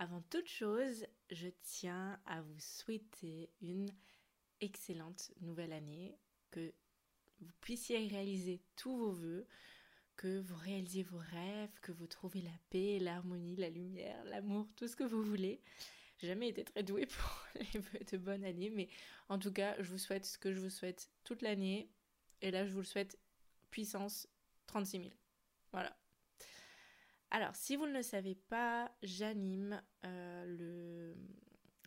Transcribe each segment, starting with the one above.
Avant toute chose, je tiens à vous souhaiter une excellente nouvelle année, que vous puissiez réaliser tous vos voeux, que vous réalisiez vos rêves, que vous trouvez la paix, l'harmonie, la lumière, l'amour, tout ce que vous voulez. Jamais été très douée pour les vœux de bonne année, mais en tout cas, je vous souhaite ce que je vous souhaite toute l'année. Et là, je vous le souhaite puissance 36 000. Voilà. Alors, si vous ne le savez pas, j'anime euh,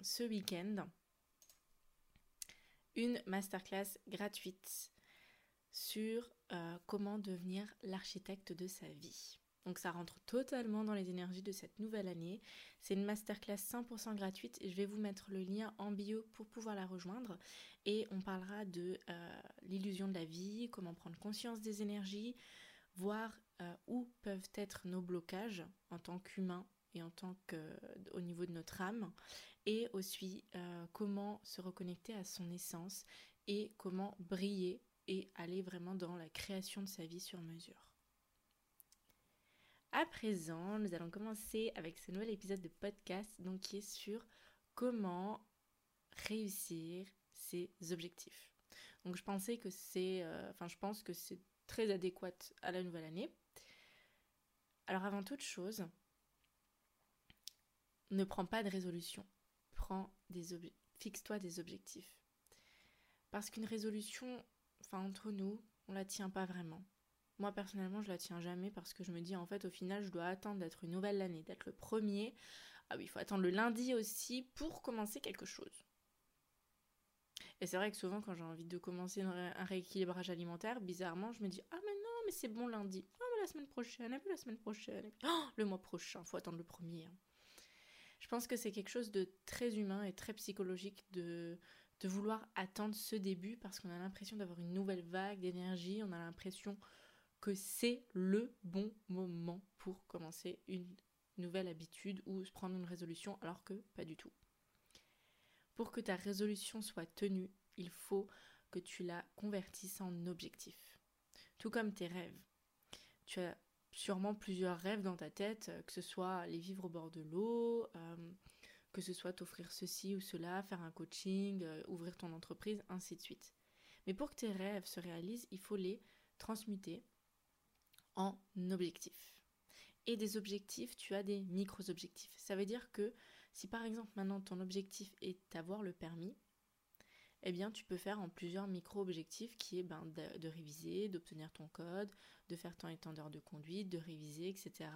ce week-end une masterclass gratuite sur euh, comment devenir l'architecte de sa vie. Donc ça rentre totalement dans les énergies de cette nouvelle année. C'est une masterclass 100% gratuite je vais vous mettre le lien en bio pour pouvoir la rejoindre. Et on parlera de euh, l'illusion de la vie, comment prendre conscience des énergies, voir euh, où peuvent être nos blocages en tant qu'humains et en tant qu'au niveau de notre âme, et aussi euh, comment se reconnecter à son essence et comment briller et aller vraiment dans la création de sa vie sur mesure. À présent, nous allons commencer avec ce nouvel épisode de podcast donc qui est sur comment réussir ses objectifs. Donc je pensais que c'est euh, je pense que c'est très adéquate à la nouvelle année. Alors avant toute chose, ne prends pas de résolution. Prends des fixe-toi des objectifs. Parce qu'une résolution, enfin entre nous, on la tient pas vraiment. Moi personnellement, je la tiens jamais parce que je me dis en fait au final, je dois attendre d'être une nouvelle année, d'être le premier. Ah oui, il faut attendre le lundi aussi pour commencer quelque chose. Et c'est vrai que souvent, quand j'ai envie de commencer un rééquilibrage alimentaire, bizarrement, je me dis Ah, mais non, mais c'est bon lundi. Ah, la semaine prochaine, et puis la semaine prochaine. Oh, le mois prochain, faut attendre le premier. Hein. Je pense que c'est quelque chose de très humain et très psychologique de, de vouloir attendre ce début parce qu'on a l'impression d'avoir une nouvelle vague d'énergie, on a l'impression que c'est le bon moment pour commencer une nouvelle habitude ou se prendre une résolution alors que pas du tout. Pour que ta résolution soit tenue, il faut que tu la convertisses en objectif. Tout comme tes rêves. Tu as sûrement plusieurs rêves dans ta tête, euh, que ce soit les vivre au bord de l'eau, euh, que ce soit t'offrir ceci ou cela, faire un coaching, euh, ouvrir ton entreprise, ainsi de suite. Mais pour que tes rêves se réalisent, il faut les transmuter en objectifs. Et des objectifs, tu as des micro-objectifs. Ça veut dire que si par exemple maintenant ton objectif est d'avoir le permis, eh bien tu peux faire en plusieurs micro-objectifs qui est ben, de, réviser, d'obtenir ton code, de faire ton étendeur de conduite, de réviser, etc.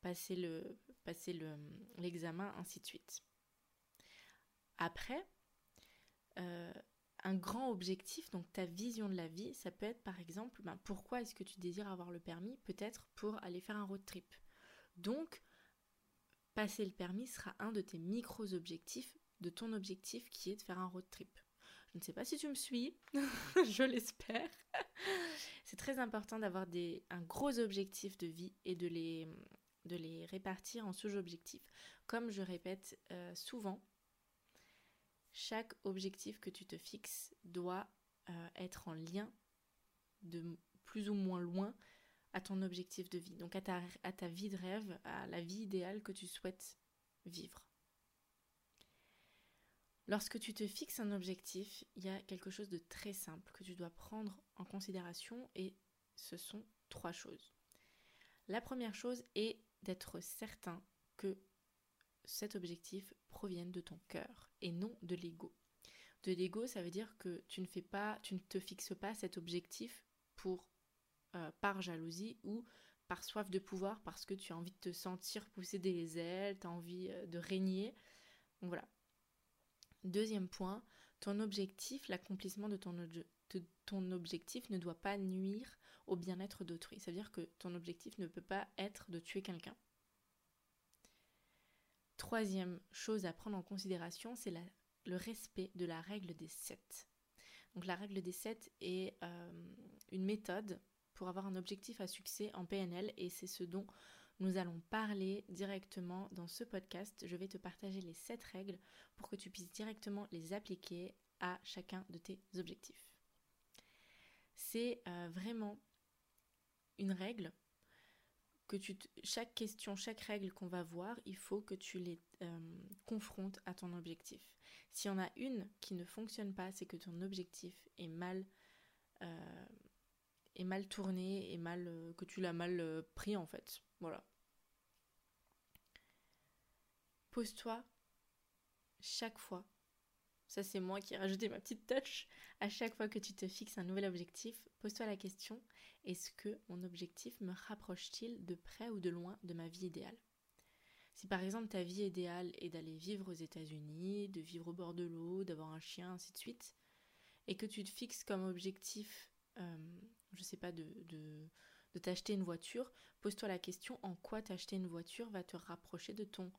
Passer le passer l'examen, ainsi de suite. Après, euh, un grand objectif, donc ta vision de la vie, ça peut être par exemple, ben, pourquoi est-ce que tu désires avoir le permis? Peut-être pour aller faire un road trip. Donc, passer le permis sera un de tes micro-objectifs, de ton objectif qui est de faire un road trip. Je ne sais pas si tu me suis, je l'espère. C'est très important d'avoir un gros objectif de vie et de les, répartir en sous-objectifs. Comme je répète euh, souvent, chaque objectif que tu te fixes doit euh, être en lien de plus ou moins loin à ton objectif de vie, donc à ta vie de rêve, à la vie idéale que tu souhaites vivre. Lorsque tu te fixes un objectif, il y a quelque chose de très simple que tu dois prendre en considération et ce sont trois choses. La première chose est d'être certain que cet objectif provienne de ton cœur et non de l'ego. De l'ego, ça veut dire que tu ne te fixes pas cet objectif pour euh, par jalousie ou par soif de pouvoir parce que tu as envie de te sentir pousser des ailes, tu as envie euh, de régner. Voilà. Deuxième point, ton objectif, l'accomplissement de ton, objectif ne doit pas nuire au bien-être d'autrui. Ça veut dire que ton objectif ne peut pas être de tuer quelqu'un. Troisième chose à prendre en considération, c'est le respect de la règle des 7. Donc la règle des 7 est euh, une méthode pour avoir un objectif à succès en PNL et c'est ce dont nous allons parler directement dans ce podcast. Je vais te partager les 7 règles pour que tu puisses directement les appliquer à chacun de tes objectifs. C'est euh, vraiment une règle que tu chaque question, chaque règle qu'on va voir, il faut que tu les euh, confrontes à ton objectif. S'il y en a une qui ne fonctionne pas, c'est que ton objectif est mal euh, est mal tourné et mal euh, que tu l'as mal pris en fait. Voilà. Pose-toi chaque fois ça, c'est moi qui ai rajouté ma petite touch. À chaque fois que tu te fixes un nouvel objectif, pose-toi la question est-ce que mon objectif me rapproche-t-il de près ou de loin de ma vie idéale? Si par exemple ta vie idéale est d'aller vivre aux États-Unis, de vivre au bord de l'eau, d'avoir un chien, ainsi de suite, et que tu te fixes comme objectif, euh, je sais pas, de, t'acheter une voiture, pose-toi la question en quoi t'acheter une voiture va te rapprocher de ton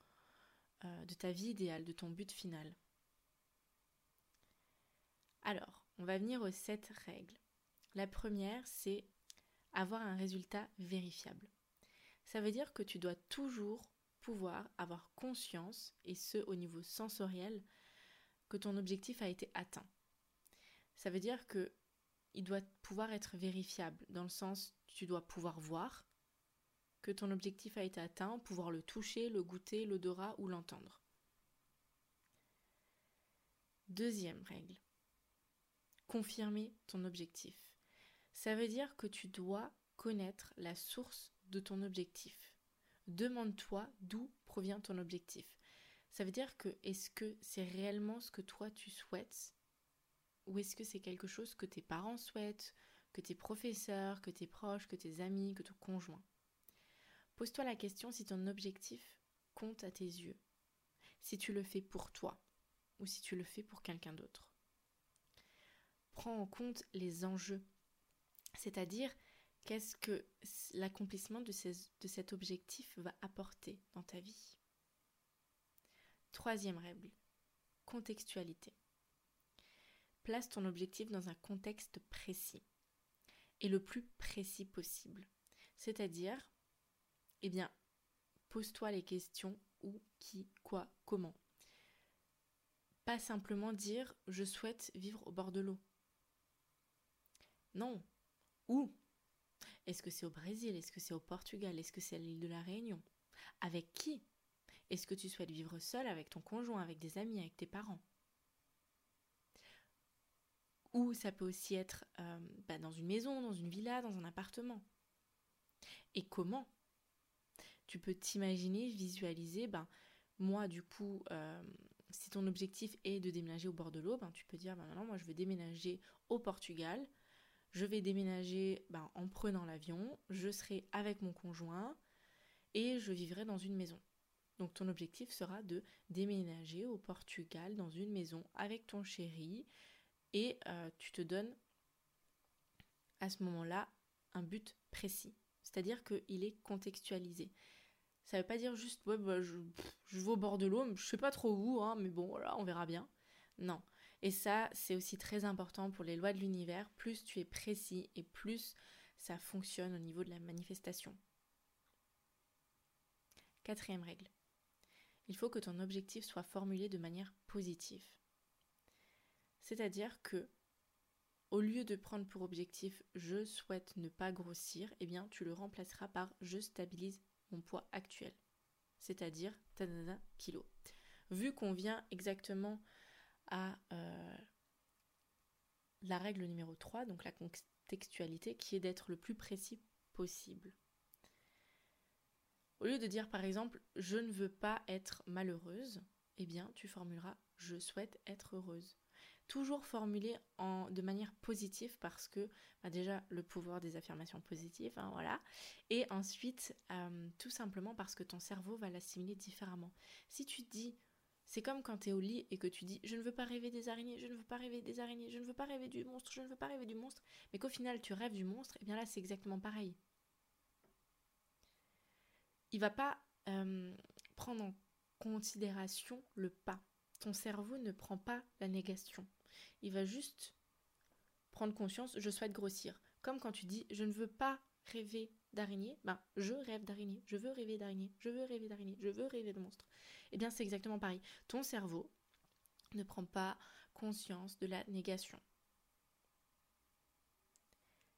euh, de ta vie idéale, de ton but final? Alors, on va venir aux sept règles. La première, c'est avoir un résultat vérifiable. Ça veut dire que tu dois toujours pouvoir avoir conscience, et ce au niveau sensoriel, que ton objectif a été atteint. Ça veut dire que il doit pouvoir être vérifiable, dans le sens tu dois pouvoir voir que ton objectif a été atteint, pouvoir le toucher, le goûter, l'odorat ou l'entendre. Deuxième règle, confirmer ton objectif. Ça veut dire que tu dois connaître la source de ton objectif. Demande-toi d'où provient ton objectif. Ça veut dire que est-ce que c'est réellement ce que toi tu souhaites ou est-ce que c'est quelque chose que tes parents souhaitent, que tes professeurs, que tes proches, que tes amis, que ton conjoint? Pose-toi la question si ton objectif compte à tes yeux, si tu le fais pour toi ou si tu le fais pour quelqu'un d'autre prends en compte les enjeux. C'est-à-dire, qu'est-ce que l'accomplissement de, cet objectif va apporter dans ta vie? Troisième règle, contextualité. Place ton objectif dans un contexte précis et le plus précis possible. C'est-à-dire, eh bien, pose-toi les questions où, qui, quoi, comment. Pas simplement dire je souhaite vivre au bord de l'eau. Non. Où? Est-ce que c'est au Brésil? Est-ce que c'est au Portugal? Est-ce que c'est à l'île de la Réunion? Avec qui? Est-ce que tu souhaites vivre seul avec ton conjoint, avec des amis, avec tes parents? Ou ça peut aussi être euh, bah, dans une maison, dans une villa, dans un appartement. Et comment Tu peux t'imaginer, visualiser, ben, moi du coup, euh, si ton objectif est de déménager au bord de l'eau, ben, tu peux dire, ben, maintenant moi je veux déménager au Portugal, je vais déménager ben, en prenant l'avion, je serai avec mon conjoint et je vivrai dans une maison. Donc ton objectif sera de déménager au Portugal dans une maison avec ton chéri et euh, tu te donnes à ce moment-là un but précis. C'est-à-dire qu'il est contextualisé. Ça ne veut pas dire juste ouais, bah, je, vais au bord de l'eau, je sais pas trop où, hein, mais bon voilà, on verra bien. Non. Et ça, c'est aussi très important pour les lois de l'univers. Plus tu es précis et plus ça fonctionne au niveau de la manifestation. Quatrième règle. Il faut que ton objectif soit formulé de manière positive. C'est-à-dire que, au lieu de prendre pour objectif je souhaite ne pas grossir, eh bien tu le remplaceras par je stabilise mon poids actuel. C'est-à-dire tanana kilo. Vu qu'on vient exactement à euh, la règle numéro 3, donc la contextualité, qui est d'être le plus précis possible. Au lieu de dire par exemple je ne veux pas être malheureuse, eh bien tu formuleras je souhaite être heureuse. Toujours formulé en, de manière positive parce que bah, déjà le pouvoir des affirmations positives, hein, voilà. Et ensuite euh, tout simplement parce que ton cerveau va l'assimiler différemment. Si tu dis c'est comme quand tu es au lit et que tu dis je ne veux pas rêver des araignées, je ne veux pas rêver des araignées, je ne veux pas rêver du monstre, je ne veux pas rêver du monstre, mais qu'au final tu rêves du monstre, et eh bien là c'est exactement pareil. Il va pas euh, prendre considération le pas. Ton cerveau ne prend pas la négation. Il va juste prendre conscience, je souhaite grossir. Comme quand tu dis, je ne veux pas rêver d'araignée, ben je rêve d'araignée, je veux rêver d'araignée, je veux rêver d'araignée, je veux rêver de monstre. Eh bien c'est exactement pareil. Ton cerveau ne prend pas conscience de la négation.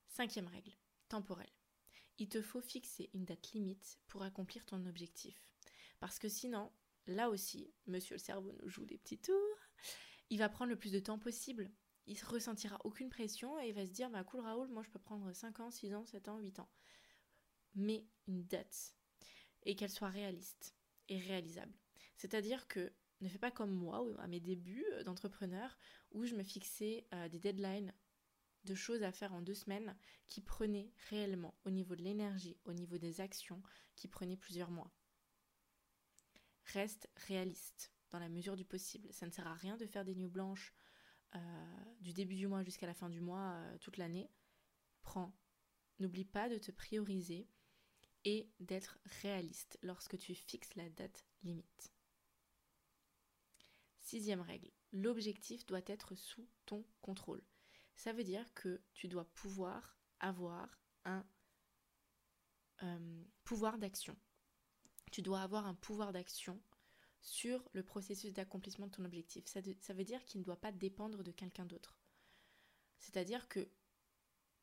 Cinquième règle, temporelle. Il te faut fixer une date limite pour accomplir ton objectif. Parce que sinon, là aussi, monsieur le cerveau nous joue des petits tours. Il va prendre le plus de temps possible. Il ne ressentira aucune pression et il va se dire bah cool Raoul, moi je peux prendre 5 ans, 6 ans, 7 ans, 8 ans. Mais une date et qu'elle soit réaliste et réalisable. C'est-à-dire que ne fais pas comme moi à mes débuts d'entrepreneur où je me fixais euh, des deadlines de choses à faire en deux semaines qui prenaient réellement au niveau de l'énergie, au niveau des actions, qui prenaient plusieurs mois. Reste réaliste dans la mesure du possible. Ça ne sert à rien de faire des nuits blanches euh, du début du mois jusqu'à la fin du mois euh, toute l'année. Prends. N'oublie pas de te prioriser et d'être réaliste lorsque tu fixes la date limite. Sixième règle, l'objectif doit être sous ton contrôle ça veut dire que tu dois pouvoir avoir un euh, pouvoir d'action. Tu dois avoir un pouvoir d'action sur le processus d'accomplissement de ton objectif. Ça, veut dire qu'il ne doit pas dépendre de quelqu'un d'autre. C'est-à-dire que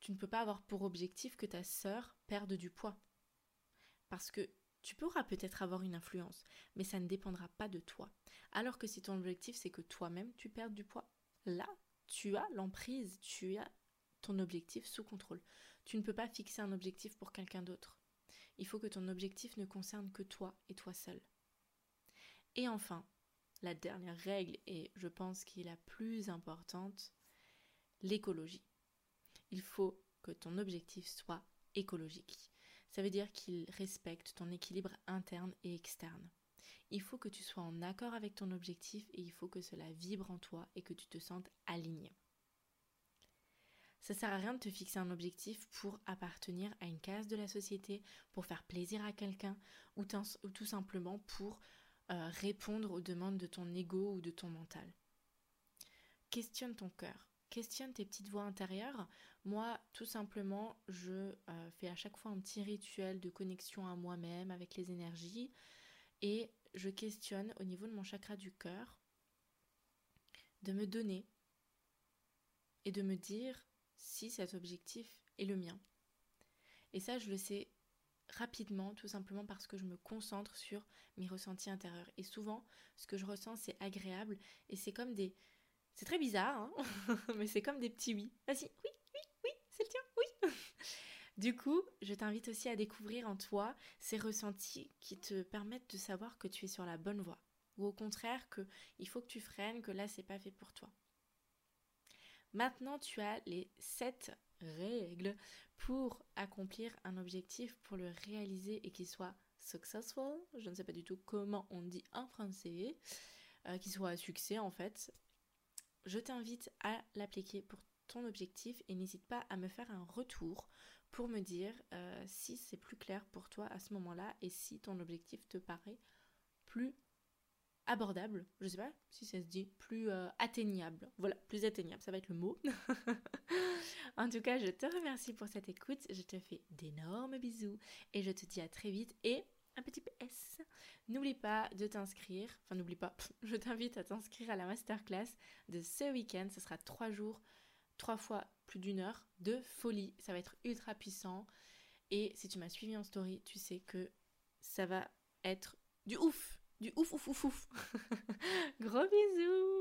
tu ne peux pas avoir pour objectif que ta sœur perde du poids. Parce que tu pourras peut-être avoir une influence, mais ça ne dépendra pas de toi. Alors que si ton objectif c'est que toi-même tu perdes du poids, là tu as l'emprise, tu as ton objectif sous contrôle. Tu ne peux pas fixer un objectif pour quelqu'un d'autre. Il faut que ton objectif ne concerne que toi et toi seul. Et enfin, la dernière règle, et je pense qui est la plus importante, l'écologie. Il faut que ton objectif soit écologique. Ça veut dire qu'il respecte ton équilibre interne et externe il faut que tu sois en accord avec ton objectif et il faut que cela vibre en toi et que tu te sentes aligné. Ça sert à rien de te fixer un objectif pour appartenir à une case de la société, pour faire plaisir à quelqu'un ou, tout simplement pour euh, répondre aux demandes de ton ego ou de ton mental. Questionne ton cœur, questionne tes petites voix intérieures. Moi, tout simplement, je euh, fais à chaque fois un petit rituel de connexion à moi-même avec les énergies et je questionne au niveau de mon chakra du cœur de me donner et de me dire si cet objectif est le mien. Et ça, je le sais rapidement, tout simplement parce que je me concentre sur mes ressentis intérieurs. Et souvent, ce que je ressens, c'est agréable et c'est comme des... C'est très bizarre, hein mais c'est comme des petits oui. Vas-y, oui, oui, oui, c'est le tien, oui. Du coup, je t'invite aussi à découvrir en toi ces ressentis qui te permettent de savoir que tu es sur la bonne voie ou au contraire que il faut que tu freines, que là c'est pas fait pour toi. Maintenant, tu as les 7 règles pour accomplir un objectif, pour le réaliser et qu'il soit successful. Je ne sais pas du tout comment on dit en français, euh, qu'il soit à succès en fait. Je t'invite à l'appliquer pour ton objectif et n'hésite pas à me faire un retour pour me dire euh, si c'est plus clair pour toi à ce moment-là et si ton objectif te paraît plus abordable, je sais pas si ça se dit, plus euh, atteignable. Voilà, plus atteignable, ça va être le mot. en tout cas, je te remercie pour cette écoute, je te fais d'énormes bisous et je te dis à très vite et un petit PS. N'oublie pas de t'inscrire, enfin n'oublie pas, je t'invite à t'inscrire à la masterclass de ce week-end, ce sera trois jours trois fois plus d'une heure de folie. Ça va être ultra puissant. Et si tu m'as suivi en story, tu sais que ça va être du ouf. Du ouf, ouf, ouf, ouf. Gros bisous